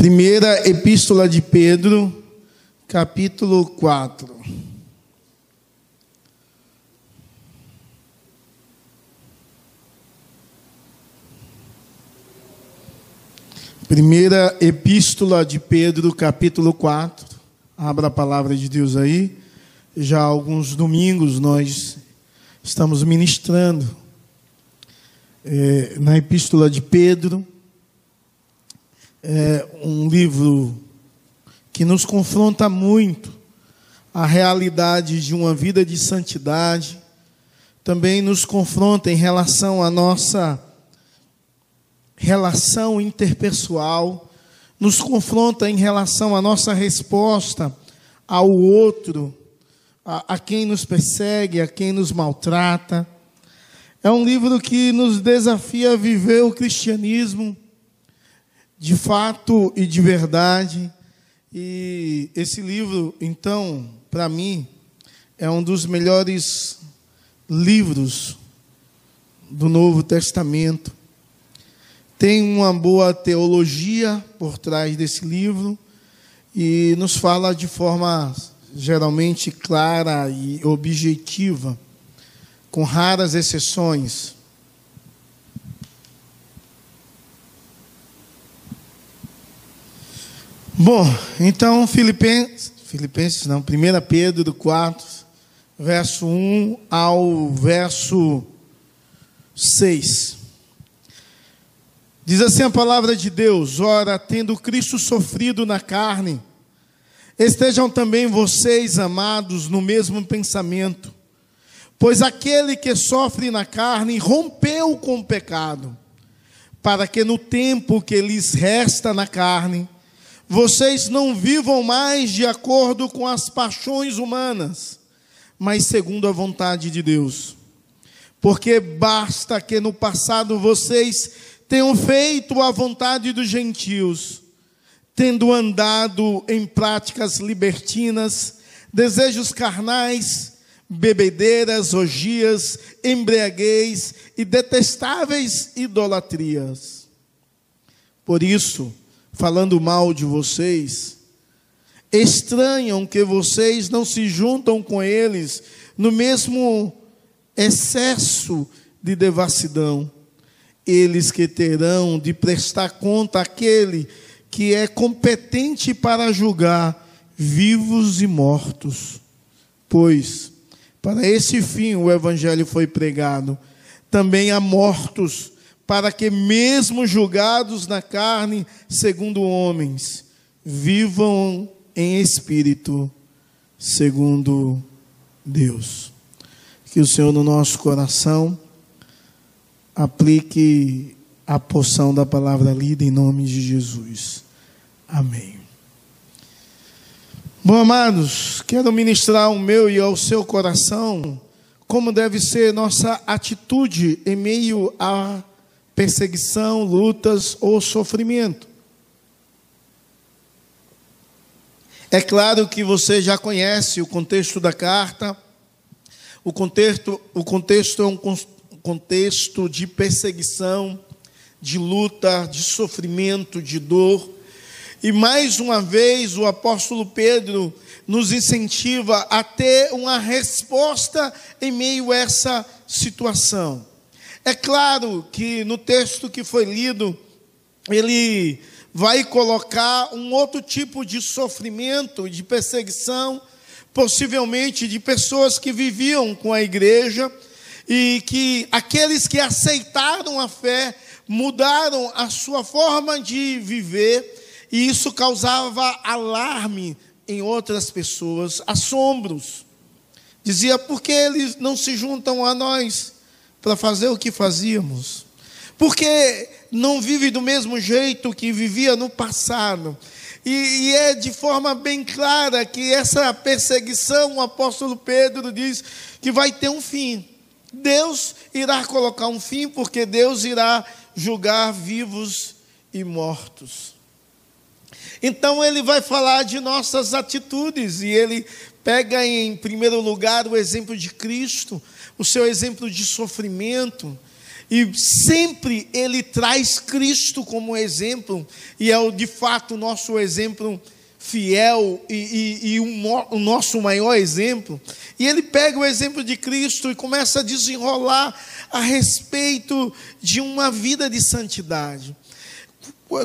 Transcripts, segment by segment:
Primeira Epístola de Pedro, capítulo 4. Primeira Epístola de Pedro, capítulo 4. Abra a palavra de Deus aí. Já há alguns domingos nós estamos ministrando é, na Epístola de Pedro. É um livro que nos confronta muito a realidade de uma vida de santidade. Também nos confronta em relação à nossa relação interpessoal, nos confronta em relação à nossa resposta ao outro, a, a, quem nos persegue, a quem nos maltrata. É um livro que nos desafia a viver o cristianismo de fato e de verdade. E esse livro, então, para mim, é um dos melhores livros do Novo Testamento tem uma boa teologia por trás desse livro e nos fala de forma geralmente clara e objetiva, com raras exceções. Bom, então Filipenses, Filipenses não, 1 Pedro 4, verso 1 ao verso 6. Diz assim a palavra de Deus: Ora, tendo Cristo sofrido na carne, estejam também vocês, amados, no mesmo pensamento. Pois aquele que sofre na carne rompeu com o pecado, para que no tempo que lhes resta na carne, vocês não vivam mais de acordo com as paixões humanas, mas segundo a vontade de Deus. Porque basta que no passado vocês tenham feito a vontade dos gentios, tendo andado em práticas libertinas, desejos carnais, bebedeiras, orgias, embriaguez e detestáveis idolatrias. Por isso, falando mal de vocês, estranham que vocês não se juntam com eles no mesmo excesso de devassidão eles que terão de prestar conta àquele que é competente para julgar vivos e mortos. Pois, para esse fim o Evangelho foi pregado, também a mortos, para que, mesmo julgados na carne, segundo homens, vivam em espírito, segundo Deus. Que o Senhor no nosso coração aplique a porção da palavra lida em nome de Jesus. Amém. Bom, amados, quero ministrar ao meu e ao seu coração como deve ser nossa atitude em meio a perseguição, lutas ou sofrimento. É claro que você já conhece o contexto da carta. O contexto, o contexto é um contexto de perseguição, de luta, de sofrimento, de dor. E mais uma vez o apóstolo Pedro nos incentiva a ter uma resposta em meio a essa situação. É claro que no texto que foi lido, ele vai colocar um outro tipo de sofrimento, de perseguição, possivelmente de pessoas que viviam com a igreja e que aqueles que aceitaram a fé mudaram a sua forma de viver, e isso causava alarme em outras pessoas, assombros. Dizia, por que eles não se juntam a nós para fazer o que fazíamos? Porque não vive do mesmo jeito que vivia no passado. E, e, é de forma bem clara que essa perseguição, o apóstolo Pedro diz que vai ter um fim. Deus irá colocar um fim, porque Deus irá julgar vivos e mortos. Então ele vai falar de nossas atitudes, e ele pega em primeiro lugar o exemplo de Cristo, o seu exemplo de sofrimento, E sempre ele traz Cristo como exemplo, e é o, de fato o nosso exemplo fiel e, e, e o, o nosso maior exemplo. E ele pega o exemplo de Cristo e começa a desenrolar a respeito de uma vida de santidade.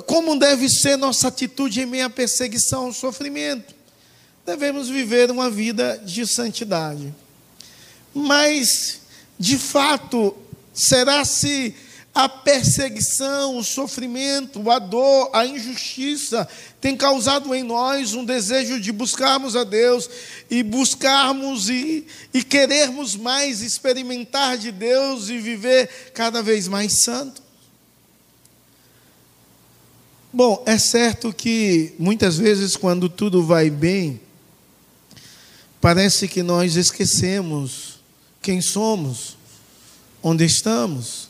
Como deve ser nossa atitude em meio à perseguição ao sofrimento? Devemos viver uma vida de santidade. Mas, de fato, será se a perseguição, o sofrimento, a dor, a injustiça tem causado em nós um desejo de buscarmos a Deus e buscarmos e, e querermos mais experimentar de Deus e viver cada vez mais santo? Bom, é certo que muitas vezes, quando tudo vai bem, parece que nós esquecemos quem somos, onde estamos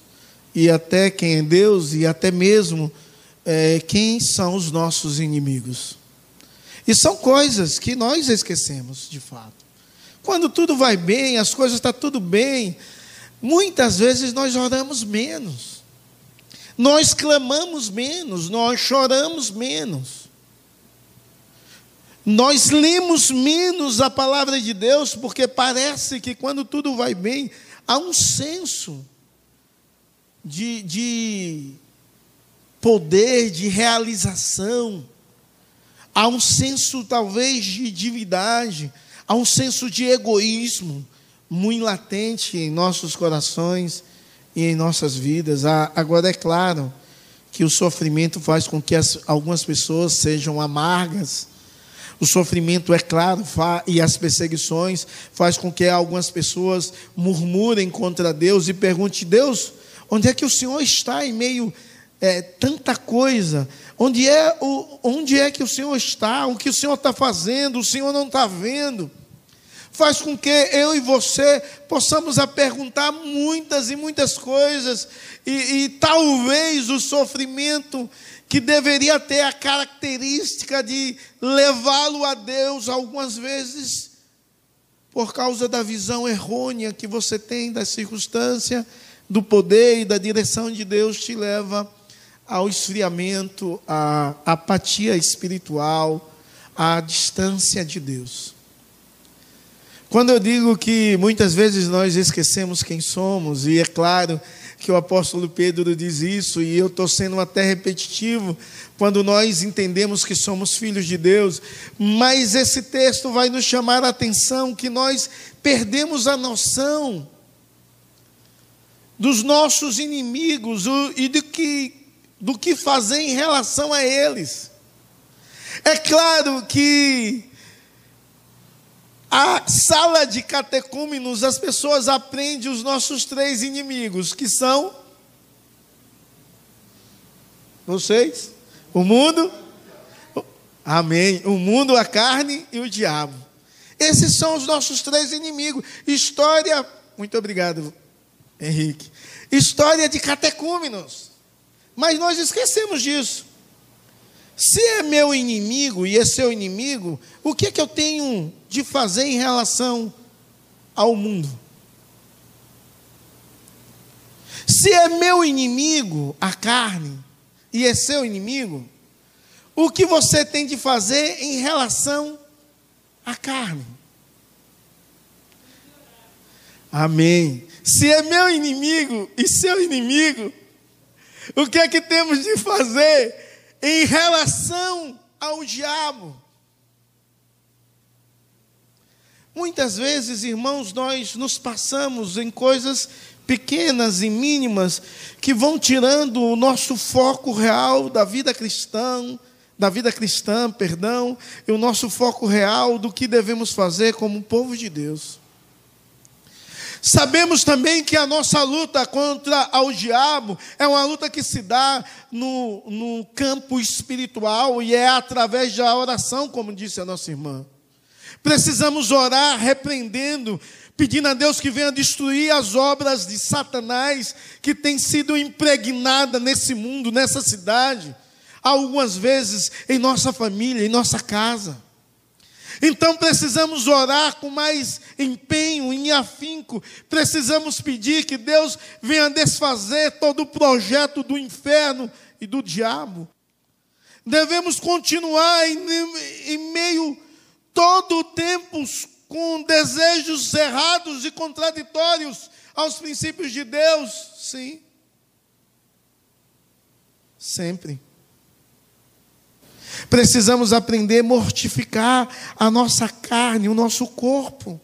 e até quem é Deus e até mesmo é, quem são os nossos inimigos. E são coisas que nós esquecemos, de fato. Quando tudo vai bem, as coisas estão tá tudo bem, muitas vezes nós oramos menos, nós clamamos menos, nós choramos menos. Nós lemos menos a palavra de Deus, porque parece que quando tudo vai bem, há um senso de, de poder, de realização, há um senso talvez de divindade, há um senso de egoísmo muito latente em nossos corações e em nossas vidas. Agora é claro que o sofrimento faz com que as, algumas pessoas sejam amargas. O sofrimento, é claro, e as perseguições faz com que algumas pessoas murmurem contra Deus e perguntem: Deus, Onde é que o Senhor está em meio é, tanta coisa? Onde é, o, onde é que o Senhor está? O que o Senhor está fazendo? O Senhor não está vendo? Faz com que eu e você possamos a perguntar muitas e muitas coisas, e, e talvez o sofrimento que deveria ter a característica de levá-lo a Deus algumas vezes, por causa da visão errônea que você tem da circunstância, do poder e da direção de Deus te leva ao esfriamento, à apatia espiritual, à distância de Deus. Quando eu digo que muitas vezes nós esquecemos quem somos, e é claro que o apóstolo Pedro diz isso, e eu estou sendo até repetitivo, quando nós entendemos que somos filhos de Deus, mas esse texto vai nos chamar a atenção que nós perdemos a noção dos nossos inimigos e do que, do que fazer em relação a eles. É claro que a sala de catecúmenos, as pessoas aprendem os nossos três inimigos, que são vocês, o mundo, amém, o mundo, a carne e o diabo. Esses são os nossos três inimigos. História, muito obrigado, Henrique. História de catecúmenos. Mas nós esquecemos disso. Se é meu inimigo e é seu inimigo, o que é que eu tenho de fazer em relação ao mundo? Se é meu inimigo a carne e é seu inimigo, o que você tem de fazer em relação à carne? Amém. Se é meu inimigo e seu inimigo, o que é que temos de fazer em relação ao diabo? Muitas vezes, irmãos, nós nos passamos em coisas pequenas e mínimas que vão tirando o nosso foco real da vida cristã, da vida cristã, perdão, e o nosso foco real do que devemos fazer como povo de Deus. Sabemos também que a nossa luta contra o diabo é uma luta que se dá no, no campo espiritual e é através da oração, como disse a nossa irmã. Precisamos orar repreendendo, pedindo a Deus que venha destruir as obras de Satanás que tem sido impregnada nesse mundo, nessa cidade, algumas vezes em nossa família, em nossa casa. Então precisamos orar com mais empenho, em afinco. Precisamos pedir que Deus venha desfazer todo o projeto do inferno e do diabo. Devemos continuar em, em meio todo o tempo com desejos errados e contraditórios aos princípios de Deus? Sim. Sempre. Precisamos aprender a mortificar a nossa carne, o nosso corpo.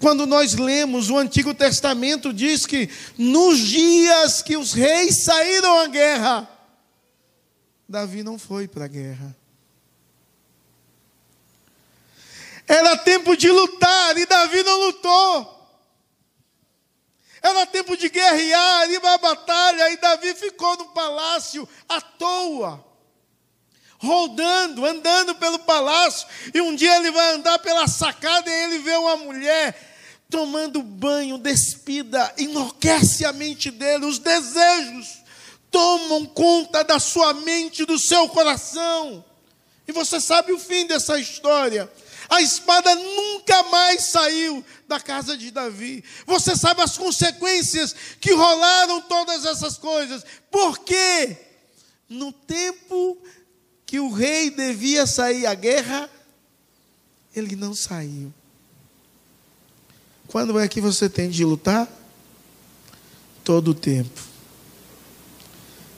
Quando nós lemos o Antigo Testamento, diz que nos dias que os reis saíram à guerra, Davi não foi para a guerra. Era tempo de lutar e Davi não lutou. Era tempo de guerrear, ir para a batalha, e Davi ficou no palácio à toa rodando, andando pelo palácio, e um dia ele vai andar pela sacada e ele vê uma mulher tomando banho, despida, enlouquece a mente dele, os desejos tomam conta da sua mente, do seu coração. E você sabe o fim dessa história. A espada nunca mais saiu da casa de Davi. Você sabe as consequências que rolaram todas essas coisas. Porque no tempo que o rei devia sair à guerra, ele não saiu. Quando é que você tem de lutar? Todo o tempo.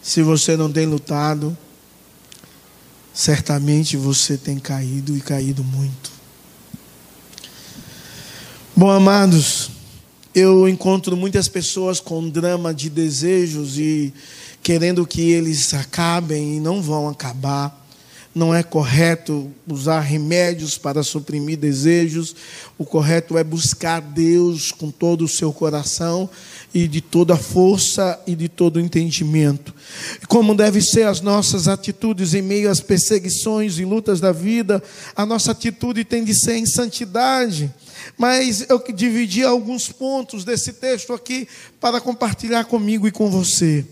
Se você não tem lutado, certamente você tem caído e caído muito. Bom, amados, eu encontro muitas pessoas com drama de desejos e querendo que eles acabem e não vão acabar não é correto usar remédios para suprimir desejos, o correto é buscar Deus com todo o seu coração e de toda a força e de todo o entendimento. Como devem ser as nossas atitudes em meio às perseguições e lutas da vida, a nossa atitude tem de ser em santidade. Mas eu dividi alguns pontos desse texto aqui para compartilhar comigo e com você.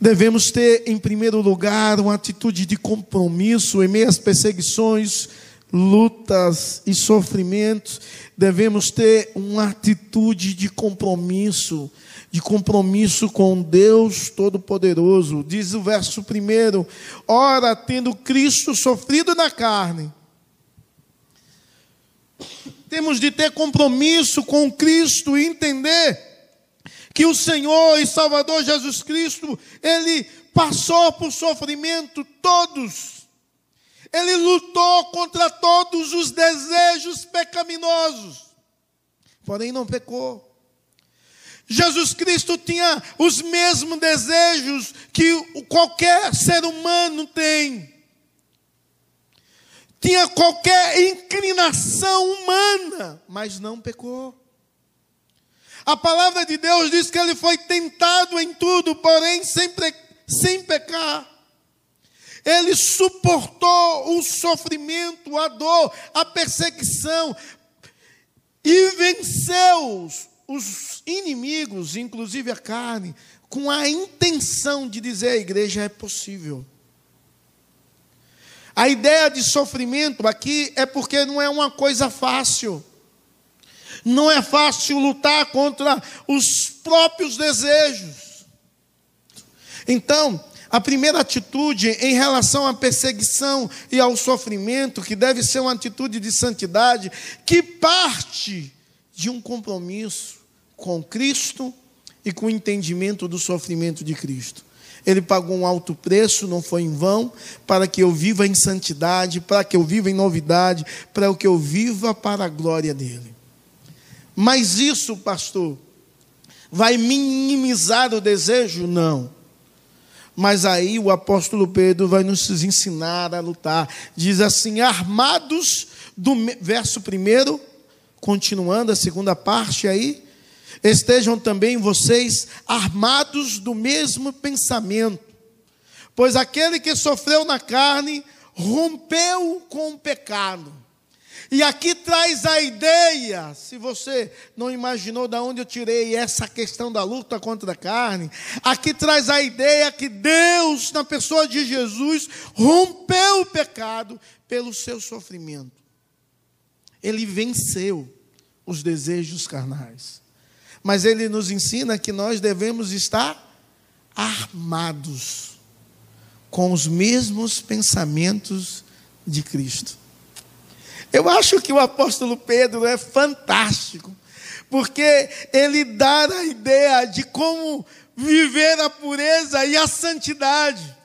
Devemos ter, em primeiro lugar, uma atitude de compromisso em meio às perseguições, lutas e sofrimentos. Devemos ter uma atitude de compromisso, de compromisso com Deus Todo-Poderoso. Diz o verso primeiro: Ora, tendo Cristo sofrido na carne, temos de ter compromisso com Cristo e entender que o Senhor e Salvador Jesus Cristo, ele passou por sofrimento todos. Ele lutou contra todos os desejos pecaminosos, porém não pecou. Jesus Cristo tinha os mesmos desejos que qualquer ser humano tem. Tinha qualquer inclinação humana, mas não pecou. A palavra de Deus diz que ele foi tentado em tudo, porém sem, sem pecar. Ele suportou o sofrimento, a dor, a perseguição e venceu os inimigos, inclusive a carne, com a intenção de dizer à igreja é possível. A ideia de sofrimento aqui é porque não é uma coisa fácil. Não é fácil lutar contra os próprios desejos. Então, a primeira atitude em relação à perseguição e ao sofrimento, que deve ser uma atitude de santidade, que parte de um compromisso com Cristo e com o entendimento do sofrimento de Cristo. Ele pagou um alto preço, não foi em vão, para que eu viva em santidade, para que eu viva em novidade, para que eu viva para a glória dele. Mas isso, pastor, vai minimizar o desejo? Não. Mas aí o apóstolo Pedro vai nos ensinar a lutar. Diz assim: armados do verso primeiro, continuando a segunda parte aí, estejam também vocês armados do mesmo pensamento. Pois aquele que sofreu na carne rompeu com o pecado e aqui traz a ideia, se você não imaginou de onde eu tirei essa questão da luta contra a carne, aqui traz a ideia que Deus, na pessoa de Jesus, rompeu o pecado pelo seu sofrimento. Ele venceu os desejos carnais. Mas ele nos ensina que nós devemos estar armados com os mesmos pensamentos de Cristo. Eu acho que o apóstolo Pedro é fantástico, porque ele dá a ideia de como viver a pureza e a santidade.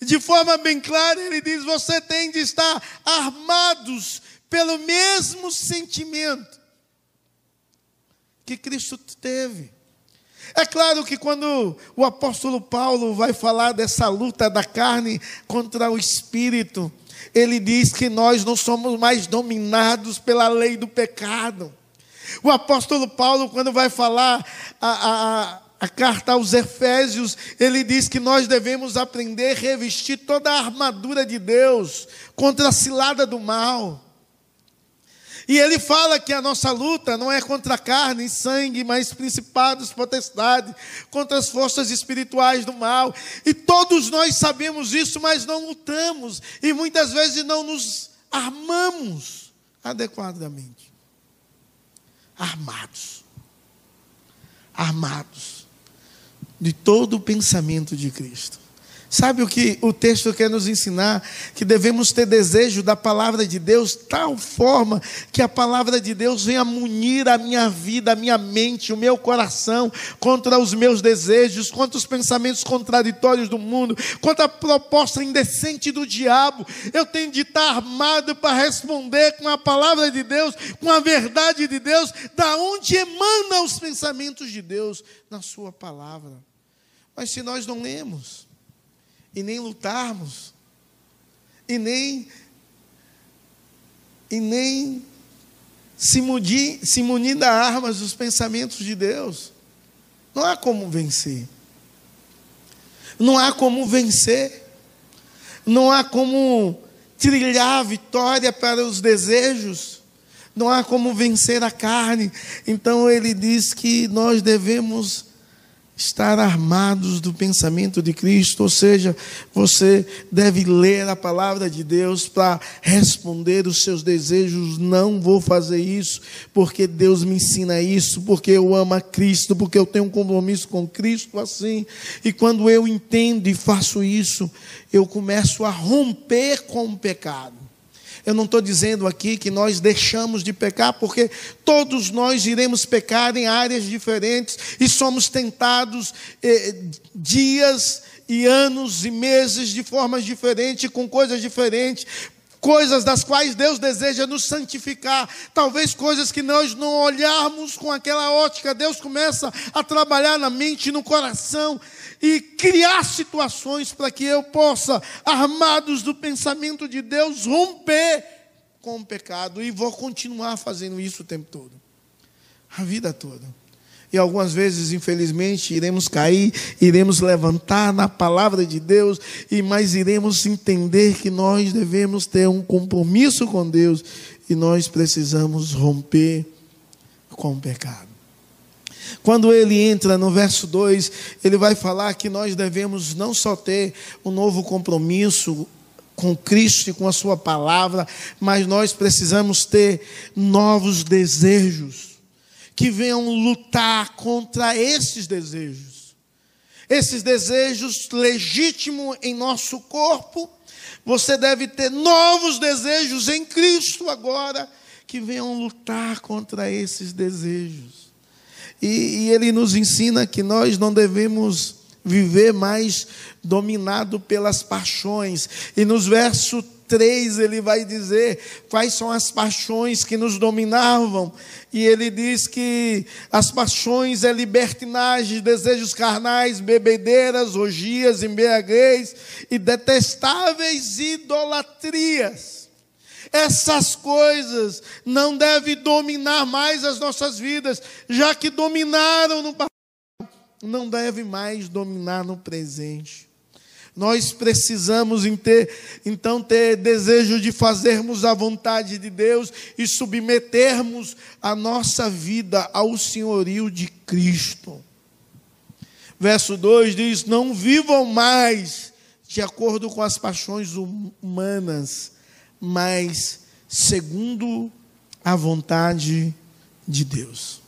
De forma bem clara, ele diz: você tem de estar armados pelo mesmo sentimento que Cristo teve. É claro que quando o apóstolo Paulo vai falar dessa luta da carne contra o espírito, ele diz que nós não somos mais dominados pela lei do pecado. O apóstolo Paulo, quando vai falar a, a, a carta aos Efésios, ele diz que nós devemos aprender a revestir toda a armadura de Deus contra a cilada do mal. E ele fala que a nossa luta não é contra carne e sangue, mas principados, potestades, contra as forças espirituais do mal. E todos nós sabemos isso, mas não lutamos. E muitas vezes não nos armamos adequadamente. Armados. Armados de todo o pensamento de Cristo. Sabe o que o texto quer nos ensinar? Que devemos ter desejo da palavra de Deus, tal forma que a palavra de Deus venha munir a minha vida, a minha mente, o meu coração contra os meus desejos, contra os pensamentos contraditórios do mundo, contra a proposta indecente do diabo. Eu tenho de estar armado para responder com a palavra de Deus, com a verdade de Deus, da onde emanam os pensamentos de Deus na Sua palavra. Mas se nós não lemos, e nem lutarmos, e nem e nem se munir, se munir da armas dos pensamentos de Deus. Não há como vencer. Não há como vencer. Não há como trilhar a vitória para os desejos. Não há como vencer a carne. Então ele diz que nós devemos estar armados do pensamento de Cristo, ou seja, você deve ler a palavra de Deus para responder os seus desejos. Não vou fazer isso porque Deus me ensina isso, porque eu amo a Cristo, porque eu tenho um compromisso com Cristo assim. E quando eu entendo e faço isso, eu começo a romper com o pecado. Eu não estou dizendo aqui que nós deixamos de pecar, porque todos nós iremos pecar em áreas diferentes e somos tentados eh, dias e anos e meses de formas diferentes, com coisas diferentes, coisas das quais Deus deseja nos santificar, talvez coisas que nós não olharmos com aquela ótica, Deus começa a trabalhar na mente no coração e criar situações para que eu possa, armados do pensamento de Deus, romper com o pecado. E vou continuar fazendo isso o tempo todo, a vida toda. E algumas vezes, infelizmente, iremos cair, iremos levantar na palavra de Deus, e mas iremos entender que nós devemos ter um compromisso com Deus e nós precisamos romper com o pecado. Quando ele entra no verso 2, ele vai falar que nós devemos não só ter um novo compromisso com Cristo e com a Sua palavra, mas nós precisamos ter novos desejos que venham lutar contra esses desejos. Esses desejos legítimos em nosso corpo, você deve ter novos desejos em Cristo agora, que venham lutar contra esses desejos. E, e ele nos ensina que nós não devemos viver mais dominado pelas paixões. E nos versos 3 ele vai dizer quais são as paixões que nos dominavam. E ele diz que as paixões é libertinagem, desejos carnais, bebedeiras, orgias, embriaguez e detestáveis idolatrias. Essas coisas não devem dominar mais as nossas vidas, já que dominaram no passado, não devem mais dominar no presente. Nós precisamos ter, então ter desejo de fazermos a vontade de Deus e submetermos a nossa vida ao senhorio de Cristo. Verso 2 diz: Não vivam mais de acordo com as paixões humanas, mas segundo a vontade de Deus.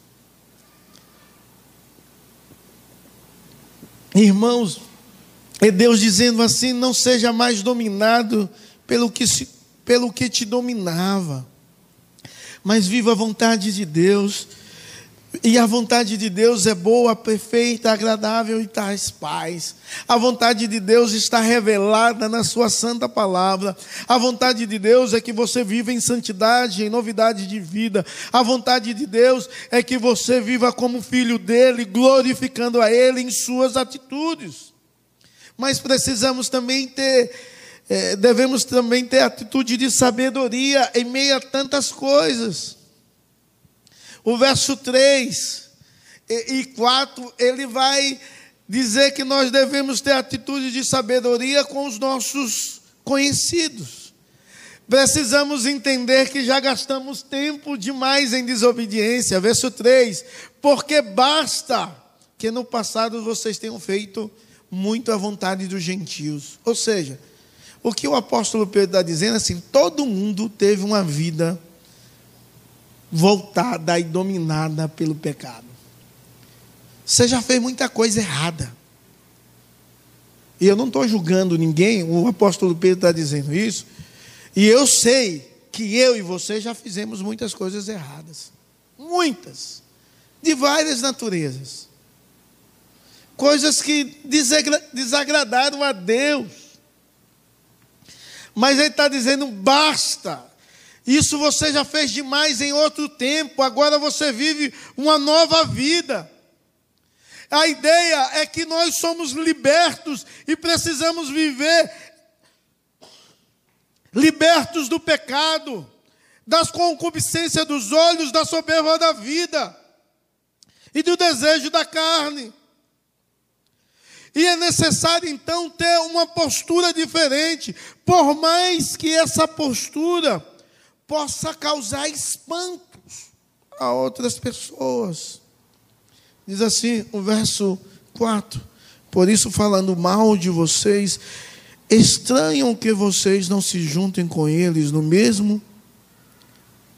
Irmãos, é Deus dizendo assim: não seja mais dominado pelo que, se, pelo que te dominava, mas viva a vontade de Deus e a vontade de Deus é boa, perfeita, agradável e traz paz. A vontade de Deus está revelada na Sua santa palavra. A vontade de Deus é que você viva em santidade, em novidade de vida. A vontade de Deus é que você viva como filho dele, glorificando a Ele em suas atitudes. Mas precisamos também ter, é, devemos também ter atitude de sabedoria em meio a tantas coisas. O verso 3 e 4, ele vai dizer que nós devemos ter atitude de sabedoria com os nossos conhecidos. Precisamos entender que já gastamos tempo demais em desobediência. Verso 3: Porque basta que no passado vocês tenham feito muito à vontade dos gentios. Ou seja, o que o apóstolo Pedro está dizendo é assim: todo mundo teve uma vida voltada e dominada pelo pecado. Você já fez muita coisa errada. E eu não estou julgando ninguém, o apóstolo Pedro está dizendo isso. E eu sei que eu e você já fizemos muitas coisas erradas. Muitas. De várias naturezas. Coisas que desagradaram a Deus. Mas ele está dizendo: basta. Isso você já fez demais em outro tempo, agora você vive uma nova vida. A ideia é que nós somos libertos e precisamos viver libertos do pecado, das concupiscências dos olhos, da soberba da vida e do desejo da carne. E é necessário então ter uma postura diferente, por mais que essa postura possa causar espantos a outras pessoas. Diz assim o verso 4: Por isso, falando mal de vocês, estranham que vocês não se juntem com eles no mesmo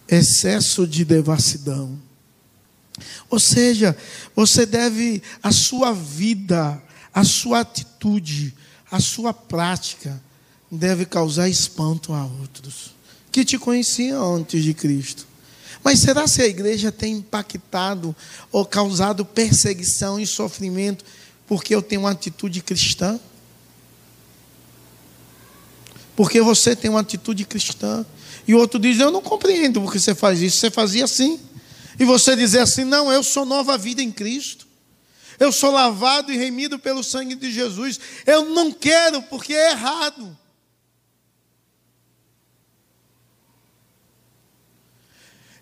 excesso de devassidão. Ou seja, você deve a sua vida, a sua atitude, a sua prática deve causar espanto a outros que te conheciam antes de Cristo. Mas será se a igreja tem impactado ou causado perseguição e sofrimento porque eu tenho uma atitude cristã? Porque você tem uma atitude cristã. E o outro diz: Eu não compreendo porque você faz isso. Você fazia assim. E você dizer assim: Não, eu sou nova vida em Cristo. Eu sou lavado e remido pelo sangue de Jesus. Eu não quero porque é errado.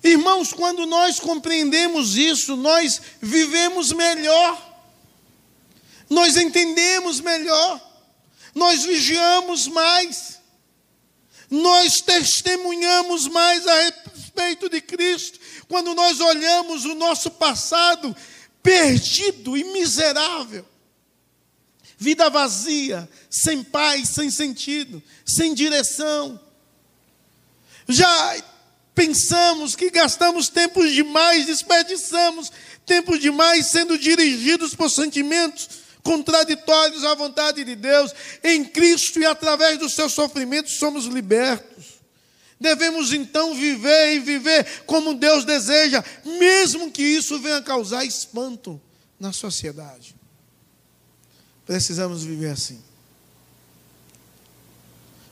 Irmãos, quando nós compreendemos isso, nós vivemos melhor, nós entendemos melhor, nós vigiamos mais, nós testemunhamos mais a respeito de Cristo, quando nós olhamos o nosso passado perdido e miserável, vida vazia, sem paz, sem sentido, sem direção. Já pensamos que gastamos tempo demais, desperdiçamos tempo demais sendo dirigidos por sentimentos contraditórios à vontade de Deus. Em Cristo e através dos seus sofrimentos somos libertos. Devemos então viver e viver como Deus deseja, mesmo que isso venha causar espanto na sociedade. Precisamos viver assim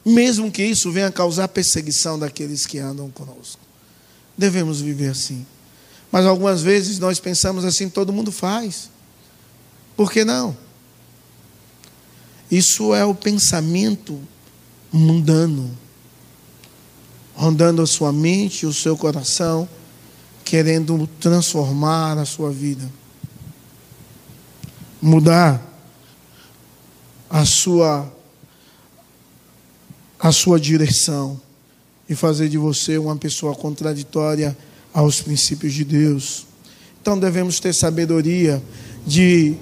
mesmo que isso venha causar perseguição daqueles que andam conosco. Devemos viver assim. Mas algumas vezes nós pensamos assim, todo mundo faz. Por que não? Isso é o pensamento mundano, rondando a sua mente e o seu coração, querendo transformar a sua vida, mudar a sua a sua direção e fazer de você uma pessoa contraditória aos princípios de Deus. Então devemos ter sabedoria de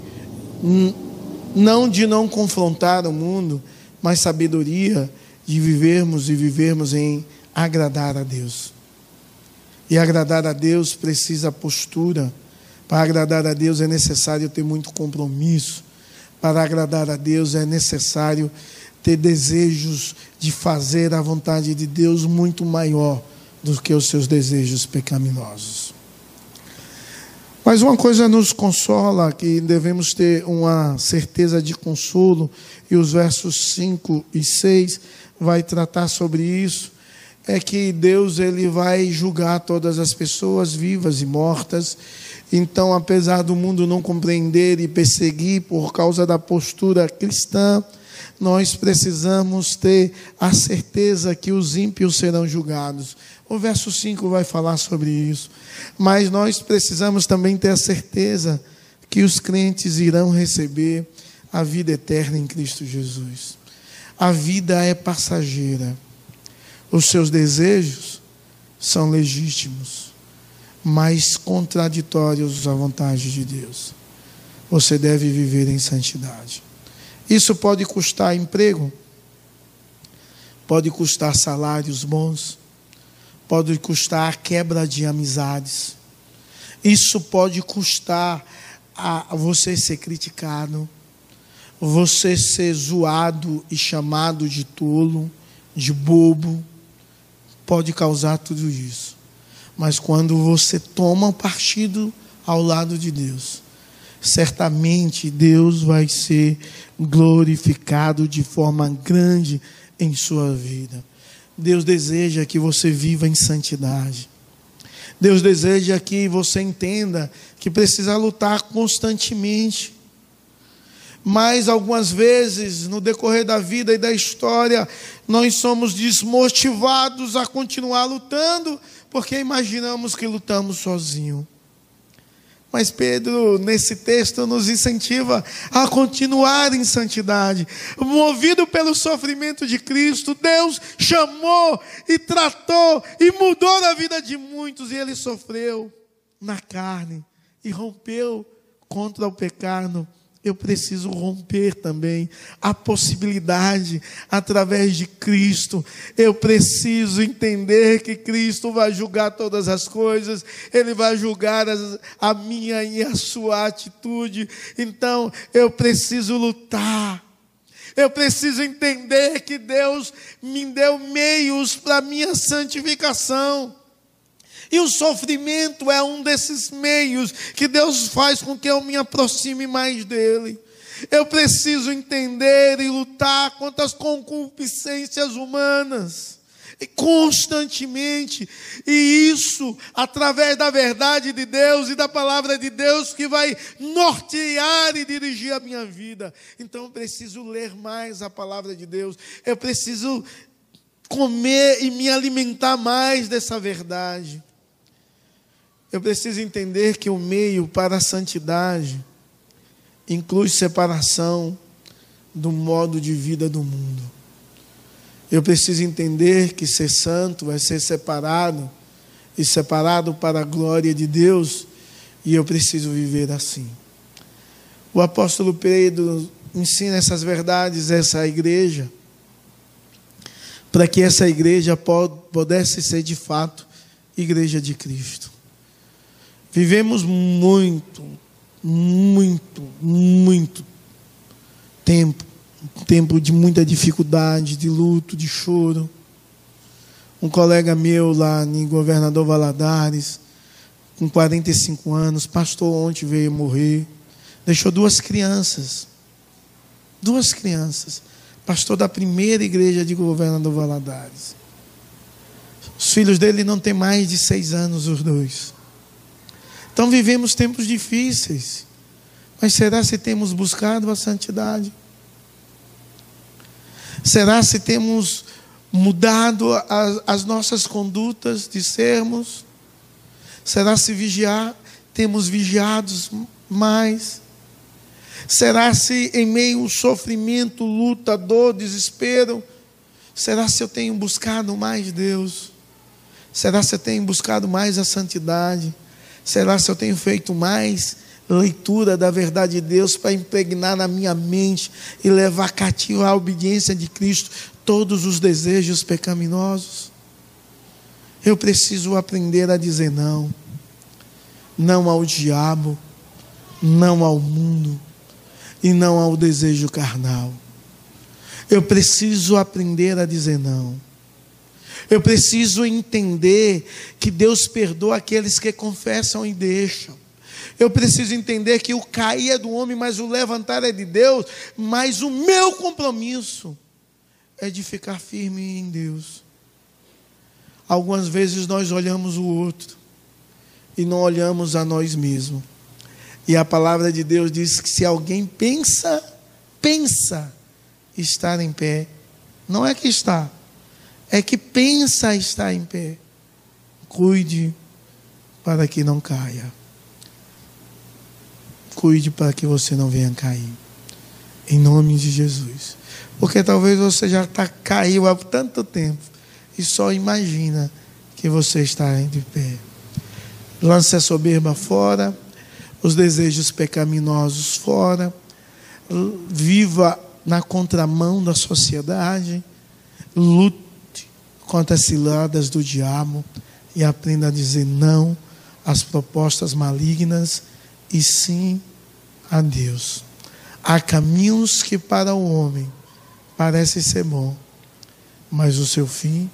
não de não confrontar o mundo, mas sabedoria de vivermos e vivermos em agradar a Deus. E agradar a Deus precisa postura. Para agradar a Deus é necessário ter muito compromisso. Para agradar a Deus é necessário ter desejos de fazer a vontade de Deus muito maior do que os seus desejos pecaminosos. Mas uma coisa nos consola, que devemos ter uma certeza de consolo, e os versos 5 e 6 vai tratar sobre isso, é que Deus ele vai julgar todas as pessoas vivas e mortas. Então, apesar do mundo não compreender e perseguir por causa da postura cristã, nós precisamos ter a certeza que os ímpios serão julgados. O verso 5 vai falar sobre isso. Mas nós precisamos também ter a certeza que os crentes irão receber a vida eterna em Cristo Jesus. A vida é passageira. Os seus desejos são legítimos, mas contraditórios à vontade de Deus. Você deve viver em santidade. Isso pode custar emprego, pode custar salários bons, pode custar a quebra de amizades. Isso pode custar a você ser criticado, você ser zoado e chamado de tolo, de bobo. Pode causar tudo isso. Mas quando você toma partido ao lado de Deus, certamente Deus vai ser glorificado de forma grande em sua vida. Deus deseja que você viva em santidade. Deus deseja que você entenda que precisa lutar constantemente. Mas algumas vezes, no decorrer da vida e da história, nós somos desmotivados a continuar lutando, porque imaginamos que lutamos sozinhos. Mas Pedro, nesse texto, nos incentiva a continuar em santidade. Movido pelo sofrimento de Cristo, Deus chamou e tratou e mudou a vida de muitos, e ele sofreu na carne e rompeu contra o pecado eu preciso romper também a possibilidade através de Cristo. Eu preciso entender que Cristo vai julgar todas as coisas, Ele vai julgar as, a minha e a sua atitude. Então eu preciso lutar. Eu preciso entender que Deus me deu meios para minha santificação. E o sofrimento é um desses meios que Deus faz com que eu me aproxime mais dele. Eu preciso entender e lutar contra as concupiscências humanas. Constantemente, e isso através da verdade de Deus e da palavra de Deus que vai nortear e dirigir a minha vida. Então eu preciso ler mais a palavra de Deus, eu preciso comer e me alimentar mais dessa verdade. Eu preciso entender que o meio para a santidade inclui separação do modo de vida do mundo. Eu preciso entender que ser santo é ser separado e separado para a glória de Deus, e eu preciso viver assim. O apóstolo Pedro ensina essas verdades a essa igreja, para que essa igreja pudesse ser de fato igreja de Cristo. Vivemos muito, muito, muito tempo, tempo de muita dificuldade, de luto, de choro. Um colega meu lá em Governador Valadares, com 45 anos, pastor ontem veio morrer, deixou duas crianças. Duas crianças. Pastor da primeira igreja de Governador Valadares. Os filhos dele não têm mais de seis anos, os dois. Então vivemos tempos difíceis. Mas será se temos buscado a santidade? Será se temos mudado as, as nossas condutas de sermos? Será se vigiar, temos vigiados mais? Será se em meio ao sofrimento, luta, dor, desespero, será se eu tenho buscado mais Deus? Será se eu tenho buscado mais a santidade? Será se eu tenho feito mais leitura da verdade de Deus para impregnar na minha mente e levar cativo à obediência de Cristo todos os desejos pecaminosos? Eu preciso aprender a dizer não. Não ao diabo, não ao mundo e não ao desejo carnal. Eu preciso aprender a dizer não. Eu preciso entender que Deus perdoa aqueles que confessam e deixam. Eu preciso entender que o cair é do homem, mas o levantar é de Deus. Mas o meu compromisso é de ficar firme em Deus. Algumas vezes nós olhamos o outro e não olhamos a nós mesmos. E a palavra de Deus diz que se alguém pensa, pensa estar em pé, não é que está, é que pensa estar em pé. Cuide para que não caia. Cuide para que você não venha cair. Em nome de Jesus. Porque talvez você já tá, caiu há tanto tempo e só imagina que você está de pé. Lance a soberba fora, os desejos pecaminosos fora, viva na contramão da sociedade, lute contra as ciladas do diabo e aprenda a dizer não às propostas malignas e sim a Deus. Há caminhos que para o homem parecem ser bom, mas o seu fim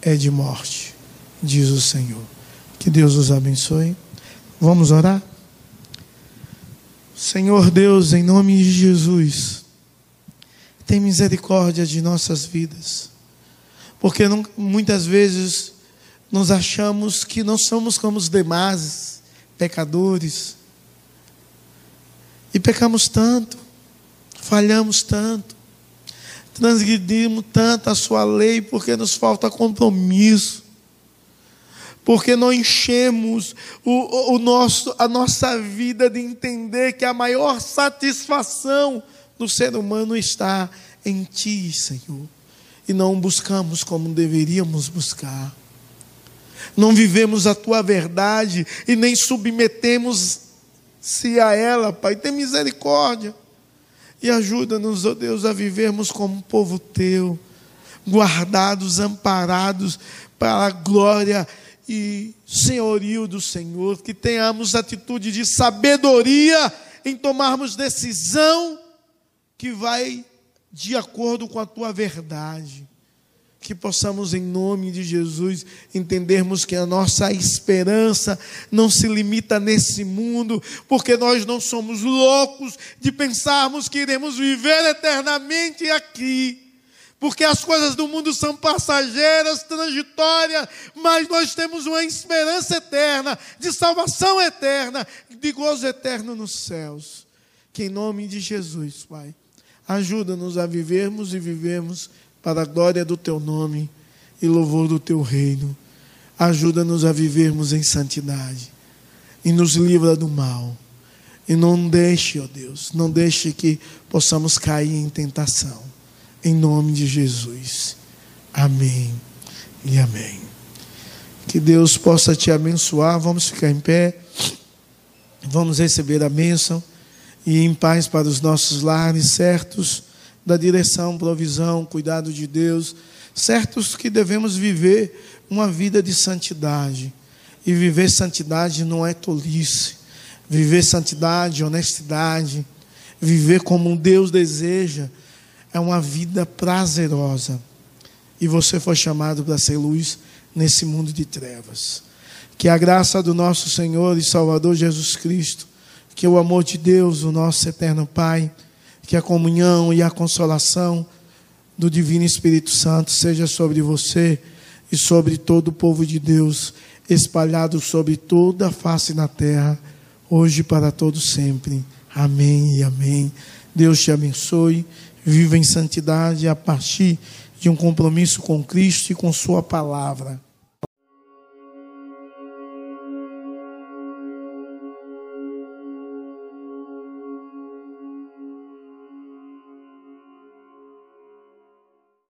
é de morte, diz o Senhor. Que Deus os abençoe. Vamos orar? Senhor Deus, em nome de Jesus, tem misericórdia de nossas vidas, porque não, muitas vezes nós achamos que não somos como os demais pecadores, e pecamos tanto, falhamos tanto, transgredimos tanto a Sua lei porque nos falta compromisso, porque não enchemos o, o nosso, a nossa vida de entender que a maior satisfação do ser humano está em Ti, Senhor, e não buscamos como deveríamos buscar. Não vivemos a tua verdade e nem submetemos se a ela, Pai, tem misericórdia. E ajuda-nos, ó oh Deus, a vivermos como povo teu, guardados, amparados para a glória e senhorio do Senhor, que tenhamos atitude de sabedoria em tomarmos decisão que vai de acordo com a tua verdade que possamos, em nome de Jesus, entendermos que a nossa esperança não se limita nesse mundo, porque nós não somos loucos de pensarmos que iremos viver eternamente aqui. Porque as coisas do mundo são passageiras, transitórias, mas nós temos uma esperança eterna, de salvação eterna, de gozo eterno nos céus. Que em nome de Jesus, Pai, ajuda-nos a vivermos e vivermos para a glória do teu nome e louvor do teu reino. Ajuda-nos a vivermos em santidade e nos livra do mal. E não deixe, ó Deus, não deixe que possamos cair em tentação. Em nome de Jesus. Amém e amém. Que Deus possa te abençoar. Vamos ficar em pé. Vamos receber a bênção e em paz para os nossos lares, certos da direção, provisão, cuidado de Deus, certos que devemos viver uma vida de santidade. E viver santidade não é tolice. Viver santidade, honestidade, viver como Deus deseja, é uma vida prazerosa. E você foi chamado para ser luz nesse mundo de trevas. Que a graça do nosso Senhor e Salvador Jesus Cristo, que o amor de Deus, o nosso eterno Pai, que a comunhão e a consolação do Divino Espírito Santo seja sobre você e sobre todo o povo de Deus, espalhado sobre toda a face da terra, hoje para todo sempre. Amém e amém. Deus te abençoe. Viva em santidade a partir de um compromisso com Cristo e com Sua palavra.